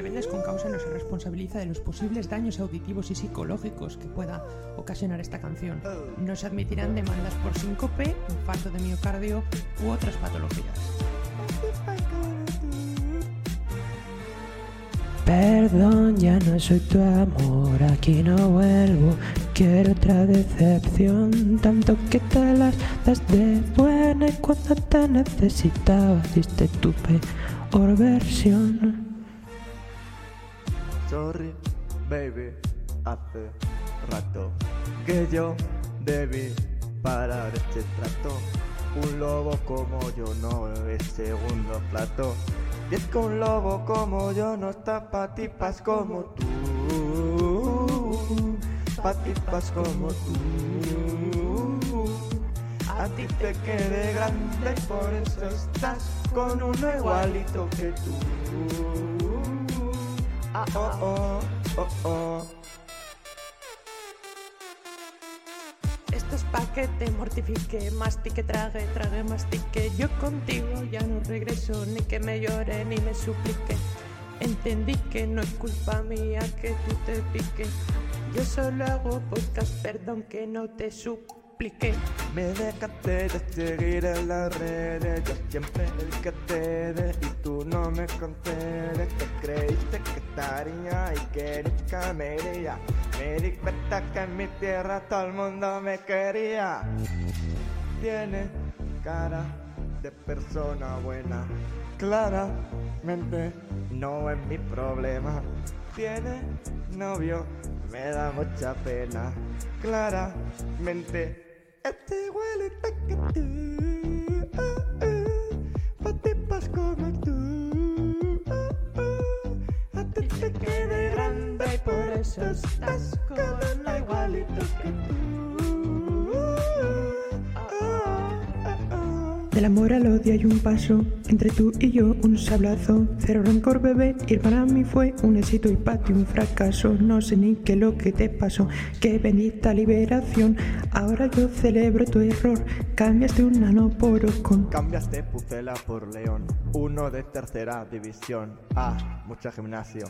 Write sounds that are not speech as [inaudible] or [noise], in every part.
Rebeldes con Causa no se responsabiliza de los posibles daños auditivos y psicológicos que pueda ocasionar esta canción. No se admitirán demandas por síncope, infarto de miocardio u otras patologías. Perdón, ya no soy tu amor, aquí no vuelvo. Quiero otra decepción, tanto que te las das de buena y cuando te necesitaba diste tu peor versión. Baby, hace rato que yo debí parar este trato. Un lobo como yo no es segundo plato. Y es que un lobo como yo no está pa' tipas como tú. Pa' tipas como tú. A ti te quede grande y por eso estás con uno igualito que tú. Ah, oh, oh, oh, oh. Esto es pa' que te mortifique, mastique, trague, trague, mastique. Yo contigo ya no regreso, ni que me llore, ni me suplique. Entendí que no es culpa mía que tú te piques. Yo solo hago podcast, perdón que no te Me dejaste de seguir en las redes, yo siempre el que te de y tú no me concedes. Te creíste que estaría y que nunca me. Me di cuenta que en mi tierra todo el mundo me quería. Tiene cara de persona buena, claramente no es mi problema. Tiene novio, me da mucha pena, claramente. Este igualito que tú, ah, ah, pa' tipas como tú, ah, ah, a ti te quede grande y por eso estás con uno igualito que tú. Del amor al odio hay un paso, entre tú y yo un sablazo. Cero rencor, bebé, ir para mí fue un éxito y para ti un fracaso. No sé ni qué lo que te pasó, qué bendita liberación. Ahora yo celebro tu error, cambiaste un nano por con. Cambiaste Pucela por León, uno de tercera división. Ah, mucho gimnasio,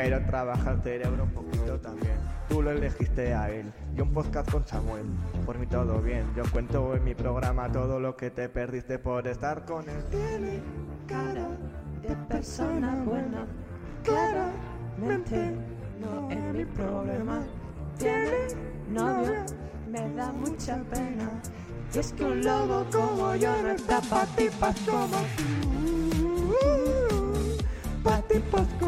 pero trabaja el cerebro un poquito también. Tú lo elegiste a él y un podcast con Samuel. Por mí todo bien, yo cuento en mi programa todo lo que te perdiste por estar con él. Tiene cara de persona buena, claramente no es mi problema. Tiene novio, me da mucha pena. Y es que un lobo como yo no está pa' tipas como tú. Pa' tipas como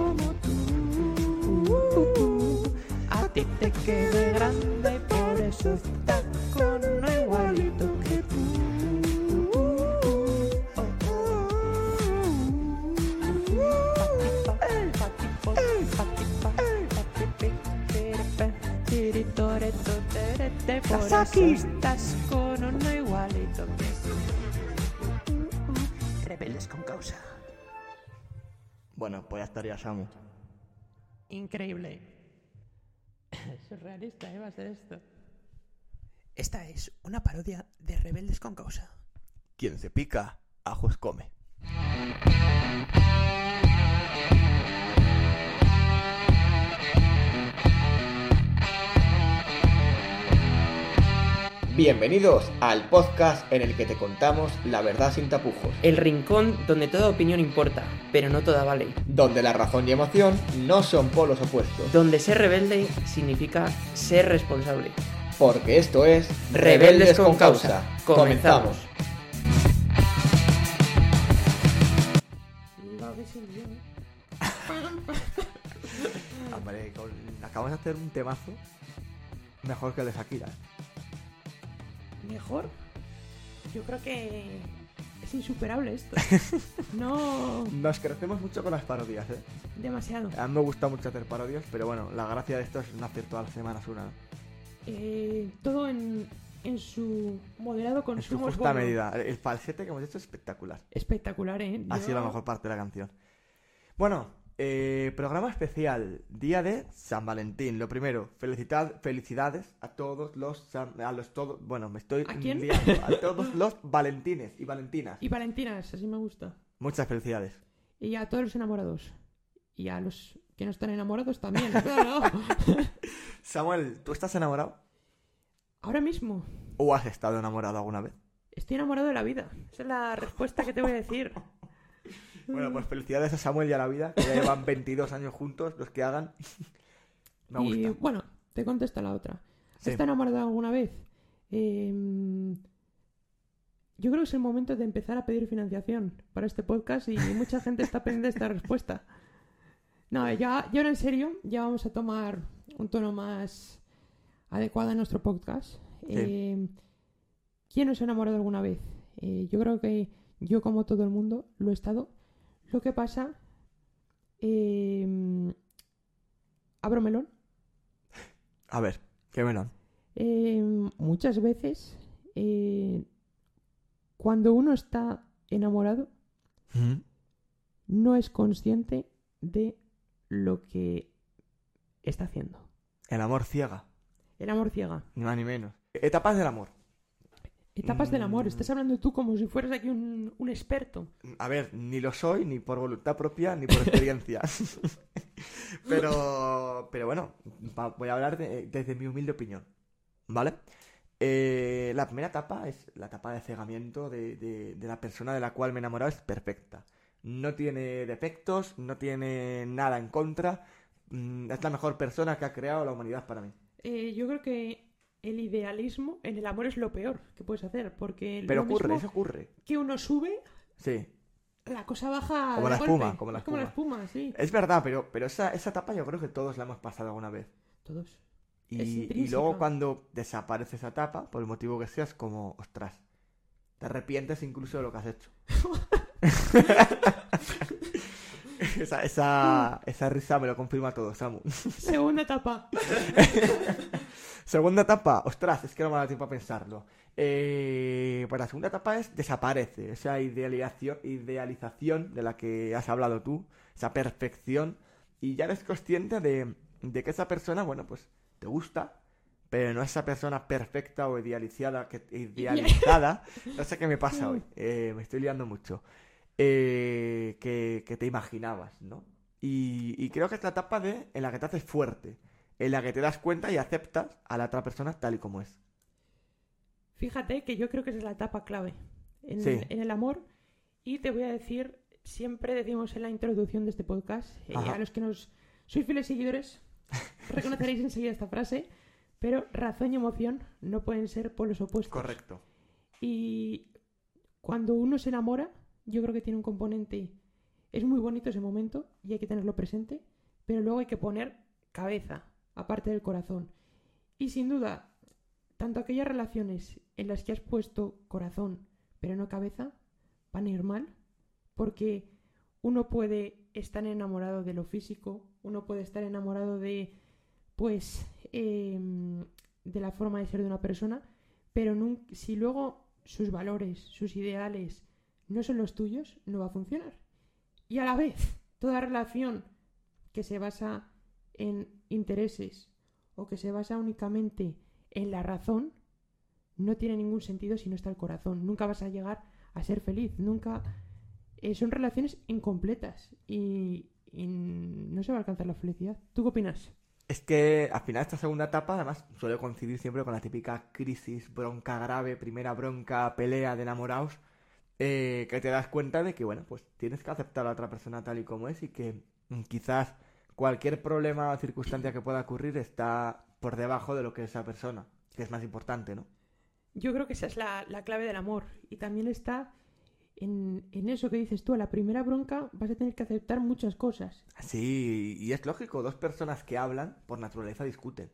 Patipo, patipa, patipi, tiripe, tiritore, toterete, Por eso Kawasaki. estás con uno igualito que tú. Rebeldes con causa. Bueno, pues ya estaría Samu. Increíble. Surrealista, ¿eh? Va a ser esto. Esta es una parodia de Rebeldes con causa. Quien se pica, ajos come. Bienvenidos al podcast en el que te contamos la verdad sin tapujos, El rincón donde toda opinión importa, pero no toda vale. donde la razón y emoción no son polos opuestos, Donde ser rebelde significa ser responsable. Porque esto es Rebeldes con causa. Comenzamos. [laughs] Hombre, con- acabamos de hacer un temazo mejor que el de Shakira. ¿Mejor? Yo creo que es insuperable esto. [laughs] No Nos crecemos mucho con las parodias, ¿eh? demasiado. A mí me gusta mucho hacer parodias, pero bueno, la gracia de esto es no hacer todas las semanas una. Eh, todo en, en su moderado En su consumo. justa bueno. medida. El falsete que hemos hecho es espectacular. Espectacular, ¿eh? Ha Yo- sido la mejor parte de la canción. Bueno, eh, programa especial, día de San Valentín. Lo primero, felicitad, felicidades a todos los San- a los todos, bueno, me estoy ¿A quién? liando, a [laughs] todos los Valentines y Valentinas. Y Valentinas, así me gusta. Muchas felicidades. Y a todos los enamorados. Y a los que no están enamorados también, [laughs] claro. [laughs] Samuel, ¿tú estás enamorado? Ahora mismo ¿O has estado enamorado alguna vez? estoy enamorado de la vida. Esa es la respuesta que te voy a decir. [laughs] Bueno, pues felicidades a Samuel y a la vida, que ya llevan 22 años juntos, los que hagan. Me Y gusta. bueno, te contesta la otra. ¿Has Sí. estado enamorado alguna vez? Em, yo creo que es el momento de empezar a pedir financiación para este podcast y mucha gente está pendiente de esta respuesta. No, ya, ya ahora en serio, ya vamos a tomar un tono más adecuado a nuestro podcast. Em, ¿Quién no se ha enamorado alguna vez? Eh, yo creo que yo, como todo el mundo, lo he estado. Lo que pasa... em, abro melón. A ver, qué melón. Eh, muchas veces, eh, cuando uno está enamorado, no es consciente de lo que está haciendo. El amor ciega, El amor ciega. ni más ni menos. Etapas del amor. Etapas del amor. Mm. Estás hablando tú como si fueras aquí un, un experto. A ver, ni lo soy, ni por voluntad propia, ni por experiencia. [laughs] pero, pero bueno, voy a hablar de- desde mi humilde opinión. ¿Vale? Eh, la primera etapa es la etapa de cegamiento de, de- de la persona de la cual me he enamorado. Es perfecta. No tiene defectos, no tiene nada en contra. Mm, Es la mejor persona que ha creado la humanidad para mí. Eh, yo creo que el idealismo en el amor es lo peor que puedes hacer, porque Pero lo ocurre, mismo eso ocurre. que uno sube, Sí. la cosa baja Como la golpe. espuma, como la Es como la espuma, sí. Es verdad, pero, pero esa, esa etapa yo creo que todos la hemos pasado alguna vez. Todos. Y, luego cuando desaparece esa etapa, por el motivo que sea, es como, ostras, te arrepientes incluso de lo que has hecho. [laughs] [laughs] esa, esa, esa risa me lo confirma todo, Samu. Segunda etapa. [laughs] segunda etapa, ostras, es que no me da tiempo a pensarlo. Eh, pues la segunda etapa es desaparece, esa idealización, idealización de la que has hablado tú, esa perfección, y ya eres consciente de, de que esa persona, bueno, pues te gusta, pero no esa persona perfecta o idealizada, que, [laughs] idealizada, no sé qué me pasa hoy, eh, me estoy liando mucho, eh, que, que te imaginabas, ¿no? Y, y creo que es la etapa de, en la que te haces fuerte, en la que te das cuenta y aceptas a la otra persona tal y como es. Fíjate que yo creo que esa es la etapa clave en, Sí. en el amor. Y te voy a decir, siempre decimos en la introducción de este podcast, eh, a los que nos sois fieles seguidores, [laughs] reconoceréis enseguida esta frase, pero razón y emoción no pueden ser polos opuestos. Correcto. Y cuando uno se enamora, yo creo que tiene un componente. Es muy bonito ese momento y hay que tenerlo presente, pero luego hay que poner cabeza, aparte del corazón. Y sin duda, tanto aquellas relaciones en las que has puesto corazón, pero no cabeza, van a ir mal, porque uno puede estar enamorado de lo físico, uno puede estar enamorado de, pues, em, de la forma de ser de una persona, pero nun- si luego sus valores, sus ideales no son los tuyos, no va a funcionar. Y a la vez, toda relación que se basa en intereses o que se basa únicamente en la razón, no tiene ningún sentido si no está el corazón. Nunca vas a llegar a ser feliz, nunca... eh, son relaciones incompletas y, y no se va a alcanzar la felicidad. ¿Tú qué opinas? Es que al final esta segunda etapa además suele coincidir siempre con la típica crisis, bronca grave, primera bronca, pelea de enamorados, eh, que te das cuenta de que, bueno, pues tienes que aceptar a otra persona tal y como es y que mm, quizás cualquier problema o circunstancia que pueda ocurrir está por debajo de lo que es esa persona, que es más importante, ¿no? Yo creo que esa es la, la clave del amor. Y también está en, en eso que dices tú. A la primera bronca vas a tener que aceptar muchas cosas. Sí, y es lógico, dos personas que hablan por naturaleza discuten.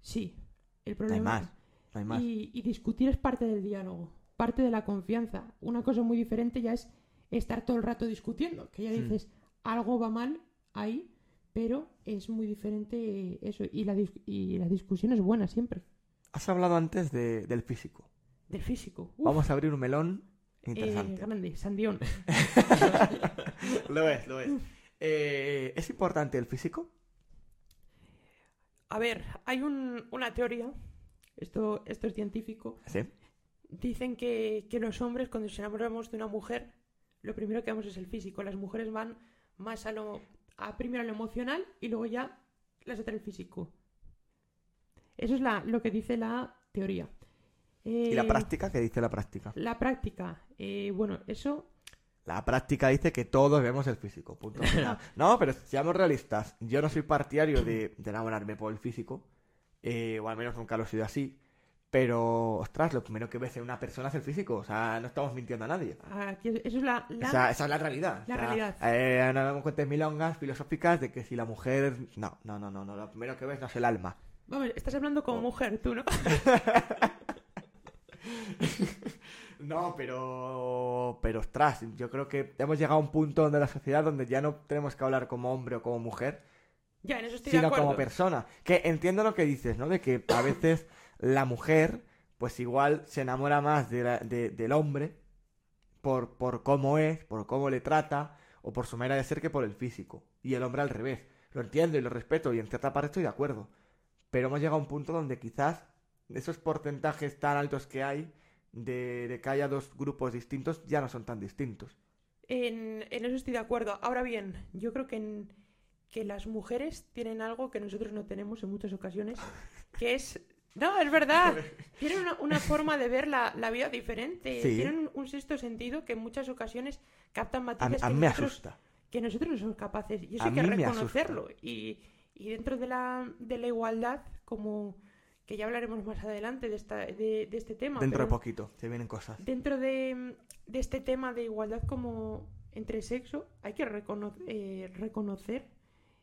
Sí, el No hay problema. más, no hay más. Y, y discutir es parte del diálogo, parte de la confianza. Una cosa muy diferente ya es estar todo el rato discutiendo, que ya dices, algo va mal ahí, pero es muy diferente eso. Y la, dis- y la discusión es buena siempre, Has hablado antes de- del físico. del físico. Uf, Vamos a abrir un melón eh, interesante. grande, Sandión. [laughs] lo es, lo es. Eh, ¿Es importante el físico? A ver, hay un- una teoría, esto, esto es científico, Sí. Dicen que, que los hombres cuando nos enamoramos de una mujer, lo primero que vemos es el físico, las mujeres van más a lo, a primero lo emocional y luego ya las otras el físico. Eso es la, lo que dice la teoría. ¿Y la Eh, práctica? ¿Qué dice la práctica? La práctica. eh, bueno, eso La práctica dice que todos vemos el físico. Punto [laughs] final. no, pero seamos realistas. Yo no soy partidario de, de enamorarme por el físico. eh, o al menos nunca lo he sido así. Pero, ostras, lo primero que ves en una persona es el físico. O sea, no estamos mintiendo a nadie. aquí- eso es la, la- O sea, esa es la realidad. La O sea, realidad. Eh, no me cuentes milongas filosóficas de que si la mujer... No, no, no, no, no. Lo primero que ves no es el alma. Vamos, estás hablando como Oh. mujer, tú, ¿no? [laughs] No, pero... Pero, ostras, yo creo que hemos llegado a un punto donde la sociedad donde ya no tenemos que hablar como hombre o como mujer, ya, en eso estoy de sino acuerdo. como persona. Que entiendo lo que dices, ¿no? De que a veces la mujer, pues igual se enamora más de de- del hombre por, por cómo es, por cómo le trata, o por su manera de ser que por el físico. Y el hombre al revés. Lo entiendo y lo respeto, y en cierta parte estoy de acuerdo. Pero hemos llegado a un punto donde quizás esos porcentajes tan altos que hay de, de que haya dos grupos distintos ya no son tan distintos. En, en eso estoy de acuerdo. Ahora bien, yo creo que, en- que las mujeres tienen algo que nosotros no tenemos en muchas ocasiones, que es... No, es verdad. [laughs] Tienen una, una forma de ver la, la vida diferente. Sí. Tienen un, un sexto sentido que en muchas ocasiones captan A, matices a que, mí me nosotros, asusta. que nosotros no somos capaces. Y eso A hay que reconocerlo. Y, y dentro de la, de la igualdad, como que ya hablaremos más adelante de, esta, de, de este tema. Dentro de poquito, se vienen cosas. Dentro de, de este tema de igualdad como entre sexo, hay que recono- eh, reconocer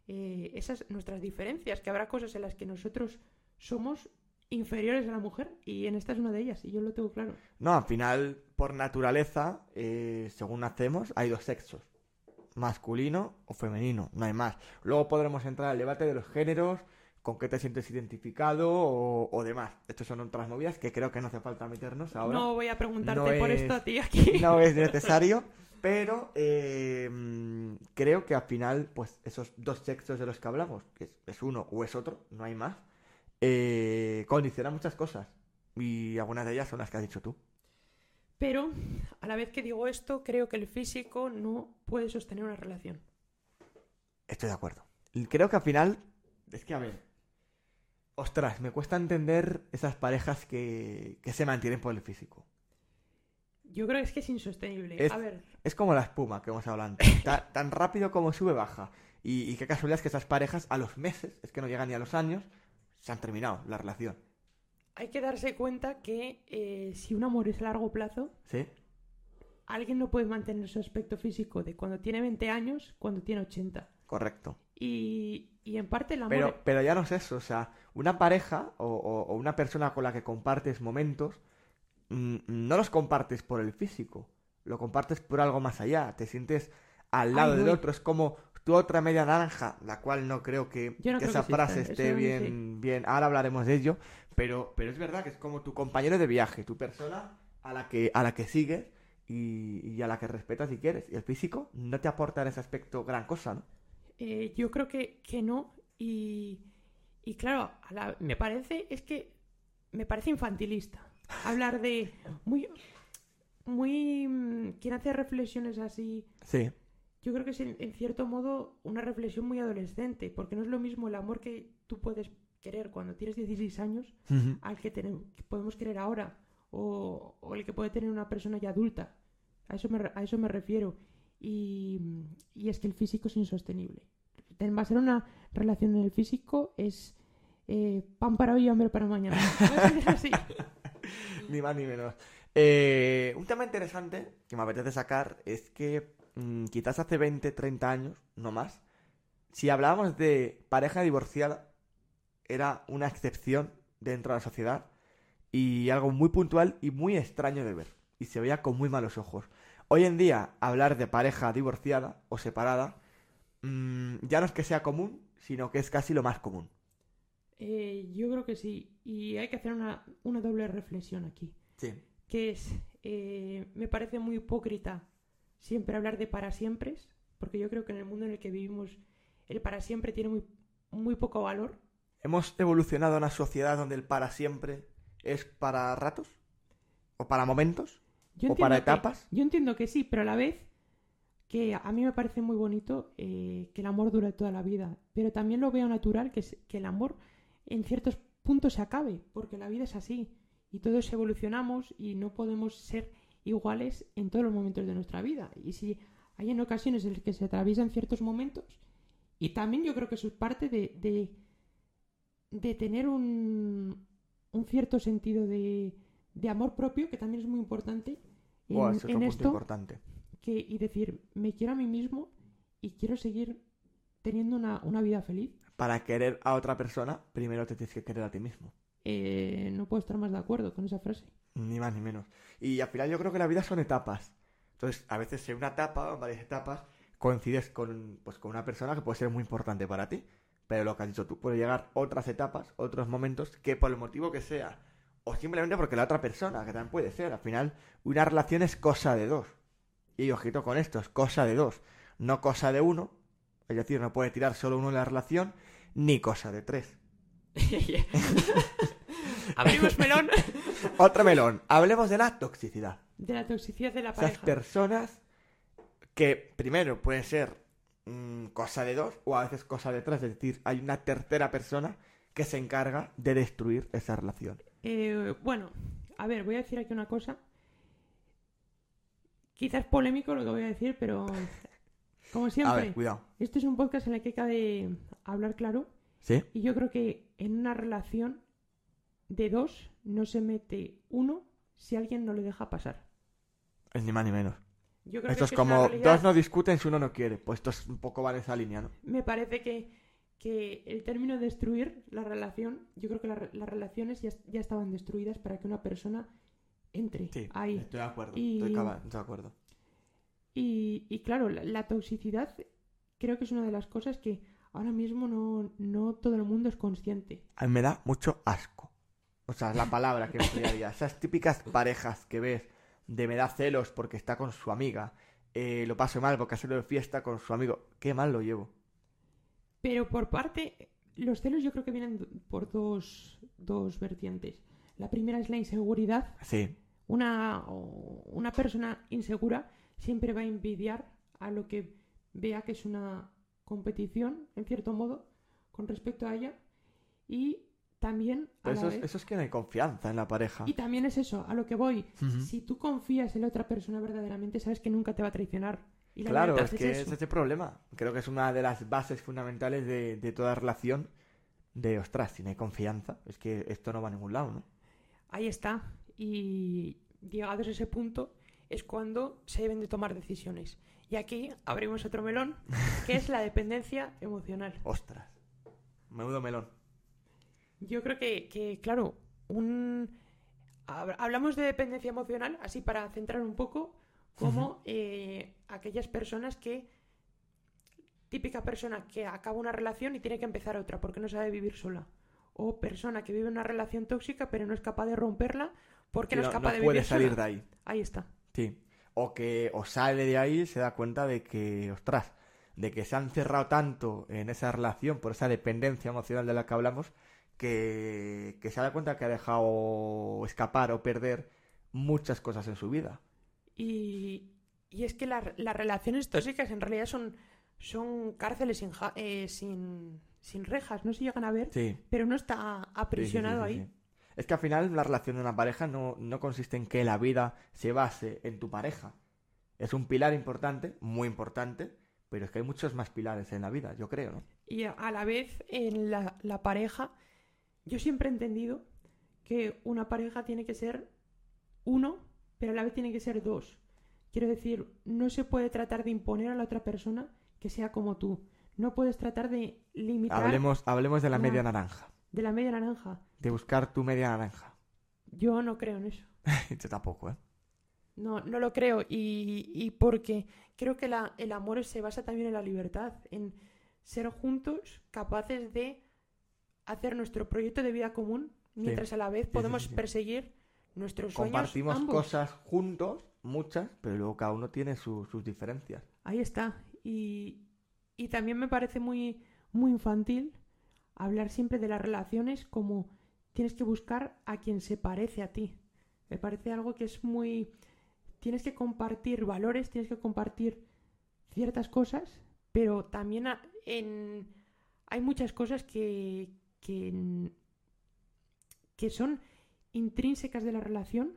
eh, esas nuestras diferencias, que habrá cosas en las que nosotros somos inferiores a la mujer y en esta es una de ellas y yo lo tengo claro. No, al final, por naturaleza, eh, según nacemos, hay dos sexos. Masculino o femenino, no hay más. Luego podremos entrar al debate de los géneros, con qué te sientes identificado o, o demás. Estas son otras movidas que creo que no hace falta meternos ahora. no voy a preguntarte no por es- esto a ti aquí. [laughs] No es necesario, [laughs] pero eh, creo que al final, pues esos dos sexos de los que hablamos, que es, es uno o es otro, no hay más, eh, condicionan muchas cosas. Y algunas de ellas son las que has dicho tú. Pero a la vez que digo esto, creo que el físico no puede sostener una relación. Estoy de acuerdo. Creo que al final, es que a ver, ostras, me cuesta entender esas parejas que, que se mantienen por el físico. Yo creo que es que es insostenible. Es- A ver, Es como la espuma que hemos hablado antes. [laughs] Ta- tan rápido como sube, baja. Y, y qué casualidad es que esas parejas a los meses, es que no llegan ni a los años, se han terminado la relación. hay que darse cuenta que eh, si un amor es a largo plazo, ¿Sí? alguien no puede mantener su aspecto físico de cuando tiene 20 años, cuando tiene 80. Correcto. Y, y en parte el amor... Pero, pero ya no es eso, o sea, una pareja o, o- o una persona con la que compartes momentos, mm, no los compartes por el físico, lo compartes por algo más allá, te sientes al lado Ay, del otro, es como tu otra media naranja, la cual no creo que, Yo no que creo esa que frase esté bien, bien, ahora hablaremos de ello, pero, pero es verdad que es como tu compañero de viaje, tu persona a la que, a la que sigues y, y a la que respetas y quieres, y el físico no te aporta en ese aspecto gran cosa, ¿no? Eh, yo creo que, que no. Y, y claro, a la- me parece, es que me parece infantilista hablar de muy, muy, mm, quien hace reflexiones así, Sí, yo creo que es en, en cierto modo una reflexión muy adolescente, porque no es lo mismo el amor que tú puedes querer cuando tienes 16 años al que, tenemos, que podemos querer ahora o, o el que puede tener una persona ya adulta. A eso me, a eso me refiero. Y, y es que el físico es insostenible. Ten- Basar una relación en el físico es eh, pan para hoy y hambre para mañana. [laughs] Así. Ni más ni menos. Eh, un tema interesante que me apetece sacar es que quizás hace 20, 30 años, no más, si hablábamos de pareja divorciada, era una excepción dentro de la sociedad y algo muy puntual y muy extraño de ver. Y se veía con muy malos ojos. Hoy en día, hablar de pareja divorciada o separada mm, ya no es que sea común, sino que es casi lo más común. Eh, yo creo que sí. Y hay que hacer una, una doble reflexión aquí. Sí. que es, eh, me parece muy hipócrita siempre hablar de para siempre, porque yo creo que en el mundo en el que vivimos el para siempre tiene muy, muy poco valor. ¿Hemos evolucionado a una sociedad donde el para siempre es para ratos? ¿O para momentos? Yo ¿O para que- etapas? yo entiendo que sí, pero a la vez que a mí me parece muy bonito eh, que el amor dure toda la vida, pero también lo veo natural que, es- que el amor en ciertos puntos se acabe, porque la vida es así y todos evolucionamos y no podemos ser iguales en todos los momentos de nuestra vida. Y si hay en ocasiones en las que se atraviesan ciertos momentos, y también yo creo que eso es parte de, de, de tener un, un cierto sentido de, de amor propio, que también es muy importante en, es esto importante. que, y decir, me quiero a mí mismo y quiero seguir teniendo una, una vida feliz. Para querer a otra persona, primero te tienes que querer a ti mismo. Eh, no puedo estar más de acuerdo con esa frase. Ni más ni menos. Y al final yo creo que la vida son etapas. Entonces, a veces en una etapa, o varias etapas, coincides con, pues, con una persona que puede ser muy importante para ti. Pero lo que has dicho tú, puede llegar otras etapas, otros momentos, que por el motivo que sea, o simplemente porque la otra persona, que también puede ser, al final, una relación es cosa de dos. Y ojito con esto, es cosa de dos, no cosa de uno. Es decir, no puede tirar solo uno en la relación, ni cosa de tres. [laughs] Abrimos melón [laughs] Otro melón, hablemos de la toxicidad. de la toxicidad de la Esas pareja. personas que primero pueden ser mm, cosa de dos o a veces cosa de tres, es decir, hay una tercera persona que se encarga de destruir esa relación. Eh, bueno, a ver, voy a decir aquí una cosa. Quizás polémico lo que voy a decir, pero como [laughs] A siempre, ver, cuidado. este es un podcast en el que cabe hablar claro. ¿Sí? Y yo creo que en una relación de dos no se mete uno si alguien no le deja pasar. Es ni más ni menos. Yo creo Esto que es como realidad- dos no discuten si uno no quiere. Pues esto es un poco va en esa línea, ¿no? Me parece que, que el término destruir la relación, yo creo que la las relaciones ya, ya estaban destruidas para que una persona entre Sí, ahí. estoy de acuerdo. Y- Estoy de acuerdo. Y, y claro, la, la toxicidad creo que es una de las cosas que ahora mismo no, no todo el mundo es consciente. A mí me da mucho asco. O sea, es la palabra que emplearía. Esas típicas parejas que ves de me da celos porque está con su amiga. eh, lo paso mal porque ha salido de fiesta con su amigo. Qué mal lo llevo. Pero por parte, los celos yo creo que vienen por dos, dos vertientes. La primera es la inseguridad. Sí, Una, una persona insegura siempre va a envidiar a lo que vea que es una competición, en cierto modo, con respecto a ella. Y también a pero la eso es, vez- eso es que no hay confianza en la pareja. Y también es eso, a lo que voy. Si tú confías en la otra persona verdaderamente, sabes que nunca te va a traicionar. Y la Claro, es que eso. es ese problema. Creo que es una de las bases fundamentales de, de toda relación. De, ostras, si no hay confianza, es que esto no va a ningún lado, ¿no? Ahí está. Y llegados a ese punto es cuando se deben de tomar decisiones. Y aquí abrimos otro melón, que es la dependencia emocional. Ostras. Menudo melón. Yo creo que, que, claro, un... hab- hablamos de dependencia emocional, así para centrar un poco, como eh, aquellas personas que... Típica persona que acaba una relación y tiene que empezar otra porque no sabe vivir sola. O persona que vive una relación tóxica pero no es capaz de romperla porque no, es capaz de puede vivir salir sola. de ahí. Ahí está. Sí. O que o sale de ahí y se da cuenta de que, ostras, de que se han cerrado tanto en esa relación por esa dependencia emocional de la que hablamos, que, que se da cuenta que ha dejado escapar o perder muchas cosas en su vida. Y, y es que la- las relaciones tóxicas en realidad son, son cárceles sin, ja- eh, sin, sin rejas, no se llegan a ver, Sí. pero no está Sí, sí, sí, aprisionado ahí. Es que al final la relación de una pareja no, no consiste en que la vida se base en tu pareja. Es un pilar importante, muy importante, pero es que hay muchos más pilares en la vida, yo creo, ¿no? Y a- a la vez en la, la pareja, yo siempre he entendido que una pareja tiene que ser uno, pero a la vez tiene que ser dos. Quiero decir, no se puede tratar de imponer a la otra persona que sea como tú. No puedes tratar de limitar Hablemos, hablemos de la media naranja, de la media naranja. de buscar tu media naranja. Yo no creo en eso. [laughs] Yo tampoco, ¿eh? No, no lo creo. Y, y porque creo que la- el amor se basa también en la libertad, en ser juntos capaces de hacer nuestro proyecto de vida común, mientras a la vez podemos sí, sí. perseguir nuestros sueños. Compartimos cosas juntos, muchas, pero luego cada uno tiene su- sus diferencias. Ahí está. Y, y también me parece muy, muy infantil hablar siempre de las relaciones como tienes que buscar a quien se parece a ti. Me parece algo que es muy... Tienes que compartir valores, tienes que compartir ciertas cosas, pero también en, hay muchas cosas que, que, que son intrínsecas de la relación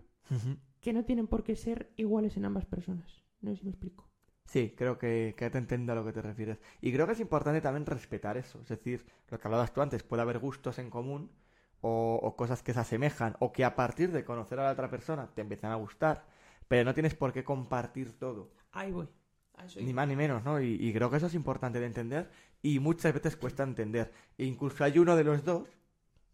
que no tienen por qué ser iguales en ambas personas. No sé si me explico. Sí, creo que, que te entiendo a lo que te refieres. Y creo que es importante también respetar eso. Es decir, lo que hablabas tú antes, puede haber gustos en común o, o cosas que se asemejan o que a partir de conocer a la otra persona te empiezan a gustar, pero no tienes por qué compartir todo. Ahí voy. Ni más ni menos, ¿no? Y, y creo que eso es importante de entender y muchas veces cuesta entender. E incluso hay uno de los dos,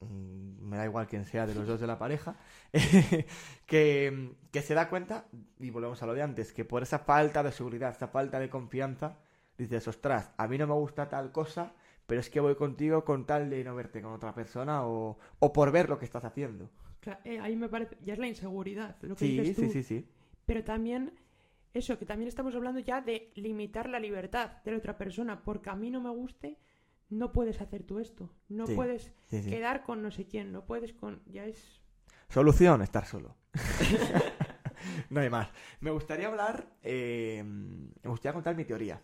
mm, me da igual quién sea de los dos de la pareja, [laughs] que, que se da cuenta, y volvemos a lo de antes, que por esa falta de seguridad, esa falta de confianza, dices, ostras, a mí no me gusta tal cosa, pero es que voy contigo con tal de no verte con otra persona o, o por ver lo que estás haciendo. Cla- eh, ahí me parece, ya es la inseguridad, lo que Sí, dices tú. sí, sí, sí. Pero también, eso, que también estamos hablando ya de limitar la libertad de la otra persona, porque a mí no me guste, no puedes hacer tú esto, no Sí, puedes sí, sí. quedar con no sé quién, no puedes con... Ya es... Solución, estar solo. [laughs] no hay más. Me gustaría hablar, eh, me gustaría contar mi teoría.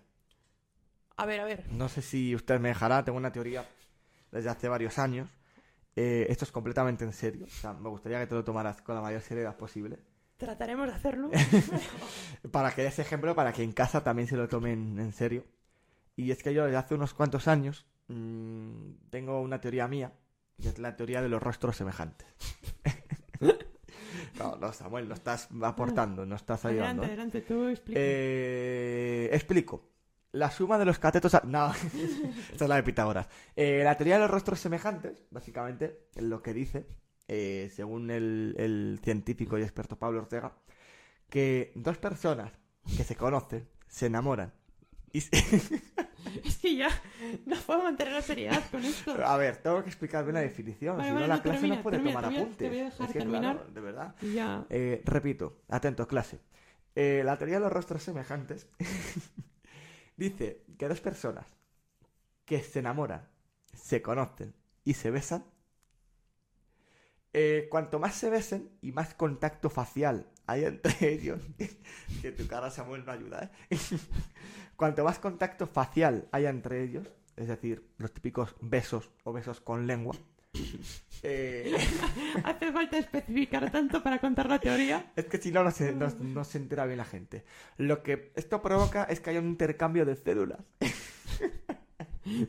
A ver, a ver, No sé si usted me dejará, tengo una teoría desde hace varios años. Eh, esto es completamente en serio. O sea, me gustaría que te lo tomaras con la mayor seriedad posible. Trataremos de hacerlo. [laughs] Para que ese ejemplo, para que en casa también se lo tomen en serio. Y es que yo desde hace unos cuantos años mm, tengo una teoría mía, y es la teoría de los rostros semejantes. [laughs] no, no, Samuel, no estás aportando, no estás ayudando. adelante, ¿eh? adelante, tú explica. Eh, explico. La suma de los catetos... a- No, [laughs] esta es la de Pitágoras. Eh, la teoría de los rostros semejantes, básicamente, lo que dice, eh, según el, el científico y experto Pablo Ortega, que dos personas que se conocen, se enamoran. Y se- [laughs] Es que ya no puedo mantener la seriedad con esto. A ver, tengo que explicar bien la definición, Vale, si no la clase termina, no puede termina, tomar apuntes. te voy a dejar Es que, terminar. claro, de verdad. Ya... Eh, repito, atento, clase. Eh, la teoría de los rostros semejantes [laughs] dice que dos personas que se enamoran, se conocen y se besan, eh, cuanto más se besen y más contacto facial hay entre [laughs] ellos, que tu cara Samuel no ayuda, ¿eh? [laughs] cuanto más contacto facial haya entre ellos, es decir, los típicos besos o besos con lengua, [laughs] eh, Hace falta especificar tanto para contar la teoría. Es que si no, no se, no, no se entera bien la gente. Lo que esto provoca es que haya un intercambio de células.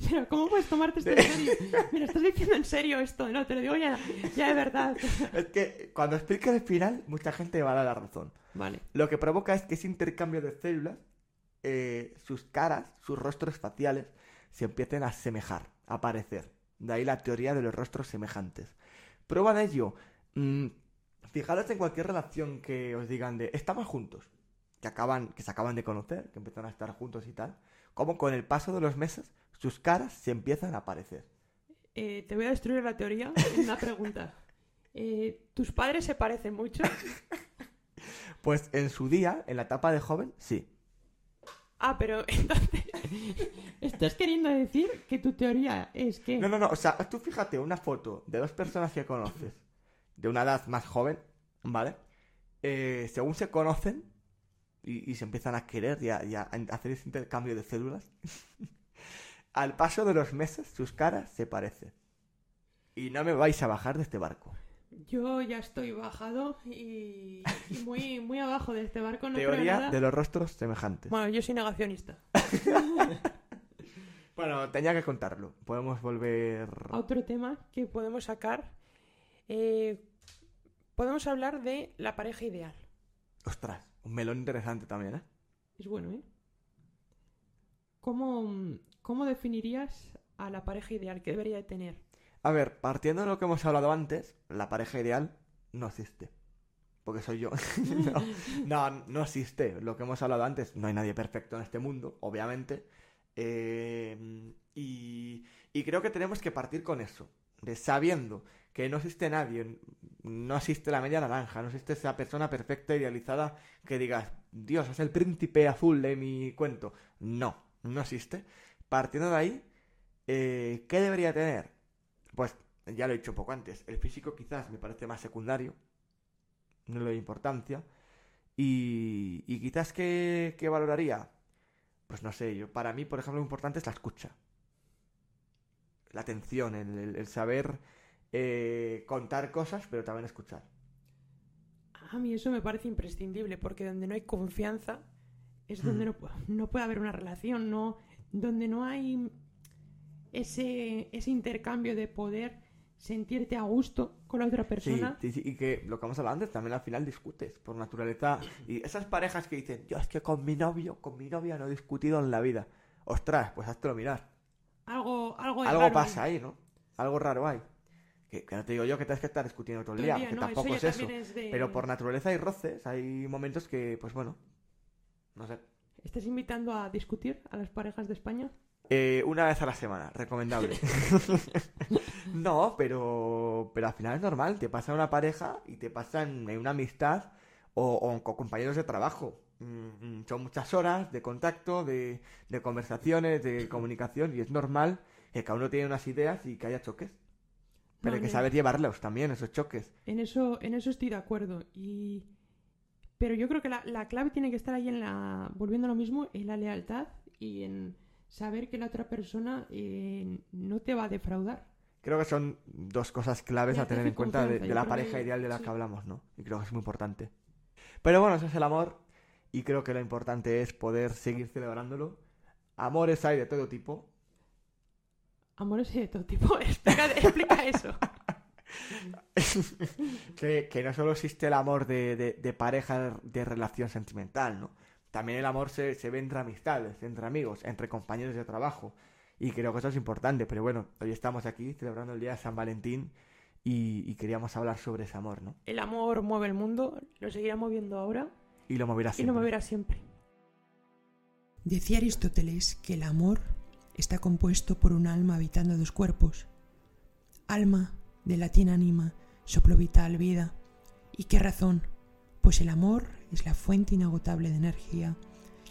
Pero ¿cómo puedes tomarte esto en serio? Mira, estás diciendo en serio esto, no, te lo digo ya, ya de verdad. Es que cuando explique el final, mucha gente va a dar la razón. Vale. Lo que provoca es que ese intercambio de células, eh, sus caras, sus rostros faciales, se empiecen a asemejar, a parecer. De ahí la teoría de los rostros semejantes. Prueba de ello. mm, fijaros en cualquier relación que os digan de estamos juntos, que acaban, que se acaban de conocer, que empiezan a estar juntos y tal, como con el paso de los meses sus caras se empiezan a parecer. Eh, te voy a destruir la teoría en una pregunta. Eh, ¿Tus padres se parecen mucho? [laughs] Pues en su día, en la etapa de joven, sí. Ah, pero [laughs] entonces... ¿Estás queriendo decir que tu teoría es que... No, no, no, o sea, tú fíjate una foto de dos personas que conoces, de una edad más joven, ¿vale? Eh, según se conocen y, y se empiezan a querer y a, y a hacer ese intercambio de células, al paso de los meses sus caras se parecen. Y no me vais a bajar de este barco. Yo ya estoy bajado y, y muy, muy abajo de este barco, no creo Teoría nada. de los rostros semejantes. Bueno, yo soy negacionista. [laughs] Bueno, tenía que contarlo. Podemos volver... Otro tema que podemos sacar, eh, podemos hablar de la pareja ideal. Ostras, un melón interesante también, ¿eh? Es bueno, ¿eh? ¿Cómo, cómo definirías a la pareja ideal que debería de tener? A ver, partiendo de lo que hemos hablado antes, la pareja ideal no existe. Porque soy yo. [laughs] no, no, existe. Lo que hemos hablado antes, no hay nadie perfecto en este mundo, obviamente. Eh, y, y creo que tenemos que partir con eso. De sabiendo que no existe nadie, no existe la media naranja, no existe esa persona perfecta, idealizada, que digas, Dios, es el príncipe azul de mi cuento. No, no existe. Partiendo de ahí, eh, ¿qué debería tener? Pues ya lo he dicho un poco antes. El físico quizás me parece más secundario. No le doy importancia. Y, y quizás que, que valoraría. pues no sé, yo para mí, por ejemplo, lo importante es la escucha. La atención, el, el- el saber eh, contar cosas, pero también escuchar. A mí eso me parece imprescindible, porque donde no hay confianza es donde Mm. no puede haber una relación, no, donde no hay ese, ese intercambio de poder sentirte a gusto con la otra persona. sí, sí, y que lo que hemos hablado antes, también al final discutes por naturaleza. Y esas parejas que dicen, yo es que con mi novio, con mi novia no he discutido en la vida. Ostras, pues háztelo mirar. Algo, algo, hay Algo raro pasa ahí, ¿no? Algo raro hay. Que, que no te digo yo que tienes que estar discutiendo todo el día, día, que no, tampoco eso es eso. es de- Pero por naturaleza hay roces, hay momentos que, pues bueno, no sé. ¿Estás invitando a discutir a las parejas de España? Eh, una vez a la semana, recomendable. [laughs] no, pero, pero al final es normal, te pasa una pareja y te pasa en, una amistad o, o con compañeros de trabajo. Mm, mm, Son muchas horas de contacto, de, de conversaciones, de comunicación y es normal que cada uno tiene unas ideas y que haya choques. Pero hay que saber llevarlos también, esos choques. En eso, en eso estoy de acuerdo. Y... Pero yo creo que la, la clave tiene que estar ahí en la. volviendo a lo mismo, en la lealtad y en saber que la otra persona eh, no te va a defraudar. Creo que son dos cosas claves a tener en cuenta de, la pareja que- ideal de la sí. que hablamos, ¿no? Y creo que es muy importante. Pero bueno, eso es el amor y creo que lo importante es poder seguir celebrándolo. Amores hay de todo tipo. Amores de todo tipo. [laughs] explica, explica eso. [laughs] [laughs] que, que no solo existe el amor de, de- de pareja, de relación sentimental, ¿no? También el amor se, se ve entre amistades, entre amigos, entre compañeros de trabajo. Y creo que eso es importante. Pero bueno, hoy estamos aquí celebrando el día de San Valentín y, y queríamos hablar sobre ese amor, ¿no? El amor mueve el mundo, lo seguirá moviendo ahora Y lo moverá y siempre. lo moverá siempre. Decía Aristóteles que el amor está compuesto por un alma habitando dos cuerpos. Alma, de latín anima, soplo vital, vida. ¿Y qué razón? Pues el amor es la fuente inagotable de energía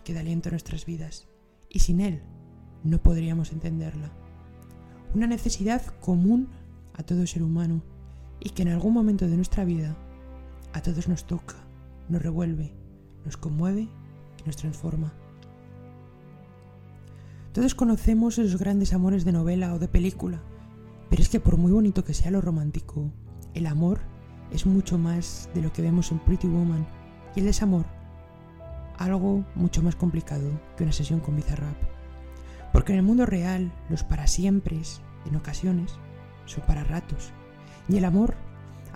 que da aliento a nuestras vidas. Y sin él no podríamos entenderla. Una necesidad común a todo ser humano y que en algún momento de nuestra vida a todos nos toca, nos revuelve, nos conmueve y nos transforma. Todos conocemos esos grandes amores de novela o de película, pero es que por muy bonito que sea lo romántico, el amor es mucho más de lo que vemos en Pretty Woman y el desamor, algo mucho más complicado que una sesión con Bizarrap. Porque en el mundo real, los para siempre, en ocasiones, son para ratos, y el amor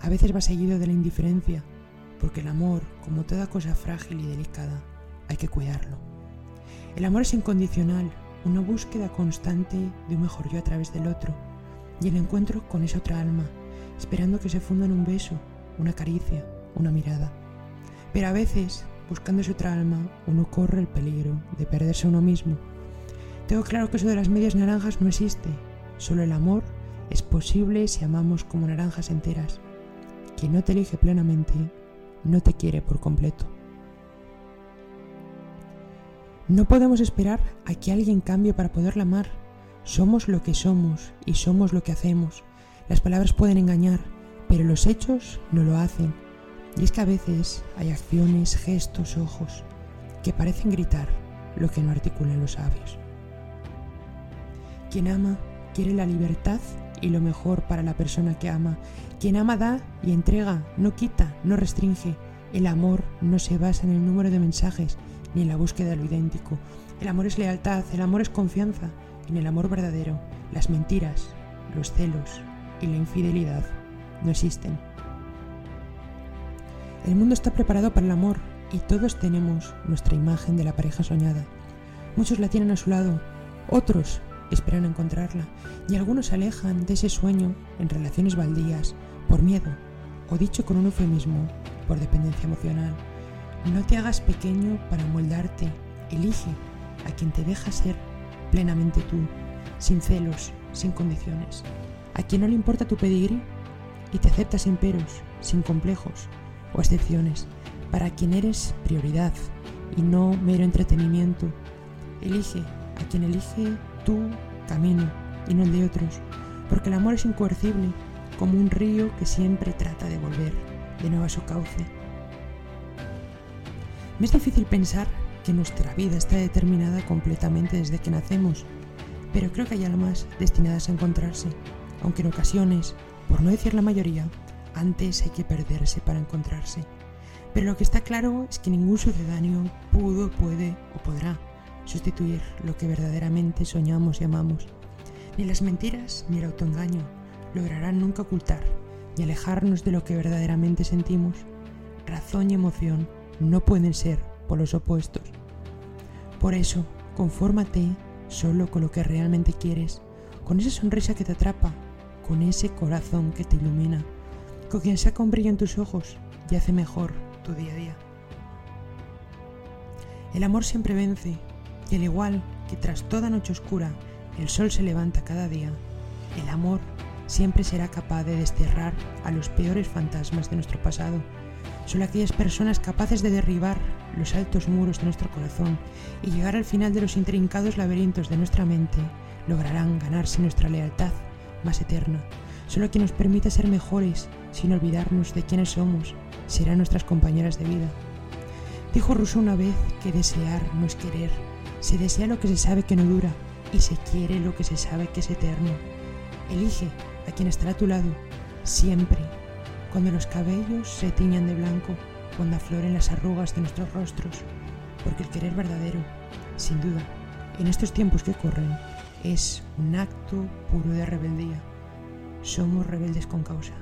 a veces va seguido de la indiferencia, porque el amor, como toda cosa frágil y delicada, hay que cuidarlo. El amor es incondicional, una búsqueda constante de un mejor yo a través del otro y el encuentro con esa otra alma, esperando que se funda en un beso, una caricia, una mirada. Pero a veces, buscando esa otra alma, uno corre el peligro de perderse a uno mismo. Tengo claro que eso de las medias naranjas no existe, solo el amor es posible si amamos como naranjas enteras. Quien no te elige plenamente, no te quiere por completo. No podemos esperar a que alguien cambie para poderla amar. Somos lo que somos y somos lo que hacemos. Las palabras pueden engañar, pero los hechos no lo hacen. Y es que a veces hay acciones, gestos, ojos, que parecen gritar lo que no articulan los sabios. Quien ama quiere la libertad y lo mejor para la persona que ama. Quien ama da y entrega, no quita, no restringe. El amor no se basa en el número de mensajes ni en la búsqueda de lo idéntico. El amor es lealtad, el amor es confianza. En el amor verdadero, las mentiras, los celos y la infidelidad no existen. El mundo está preparado para el amor y todos tenemos nuestra imagen de la pareja soñada. Muchos la tienen a su lado, otros esperan encontrarla y algunos se alejan de ese sueño en relaciones baldías por miedo o dicho con un eufemismo por dependencia emocional. No te hagas pequeño para moldarte, elige a quien te deja ser plenamente tú, sin celos, sin condiciones, a quien no le importa tu pedigrí y te acepta sin peros, sin complejos o excepciones, para quien eres prioridad y no mero entretenimiento. Elige a quien elige tu camino y no el de otros, porque el amor es incoercible, como un río que siempre trata de volver de nuevo a su cauce. Me es difícil pensar que nuestra vida está determinada completamente desde que nacemos, pero creo que hay almas destinadas a encontrarse, aunque en ocasiones, por no decir la mayoría, antes hay que perderse para encontrarse. Pero lo que está claro es que ningún sucedáneo pudo, puede o podrá sustituir lo que verdaderamente soñamos y amamos. Ni las mentiras ni el autoengaño lograrán nunca ocultar ni alejarnos de lo que verdaderamente sentimos. Razón y emoción no pueden ser polos opuestos. Por eso, confórmate solo con lo que realmente quieres, con esa sonrisa que te atrapa, con ese corazón que te ilumina, con quien saca un brillo en tus ojos y hace mejor tu día a día. El amor siempre vence, y al igual que tras toda noche oscura el sol se levanta cada día, el amor siempre será capaz de desterrar a los peores fantasmas de nuestro pasado. Solo aquellas personas capaces de derribar los altos muros de nuestro corazón y llegar al final de los intrincados laberintos de nuestra mente lograrán ganarse nuestra lealtad más eterna. Solo quien nos permita ser mejores sin olvidarnos de quiénes somos serán nuestras compañeras de vida. Dijo Rousseau una vez que desear no es querer, se desea lo que se sabe que no dura y se quiere lo que se sabe que es eterno. Elige a quien estará a tu lado, siempre, cuando los cabellos se tiñan de blanco, cuando afloren las arrugas de nuestros rostros, porque el querer verdadero, sin duda, en estos tiempos que corren, es un acto puro de rebeldía. Somos rebeldes con causa.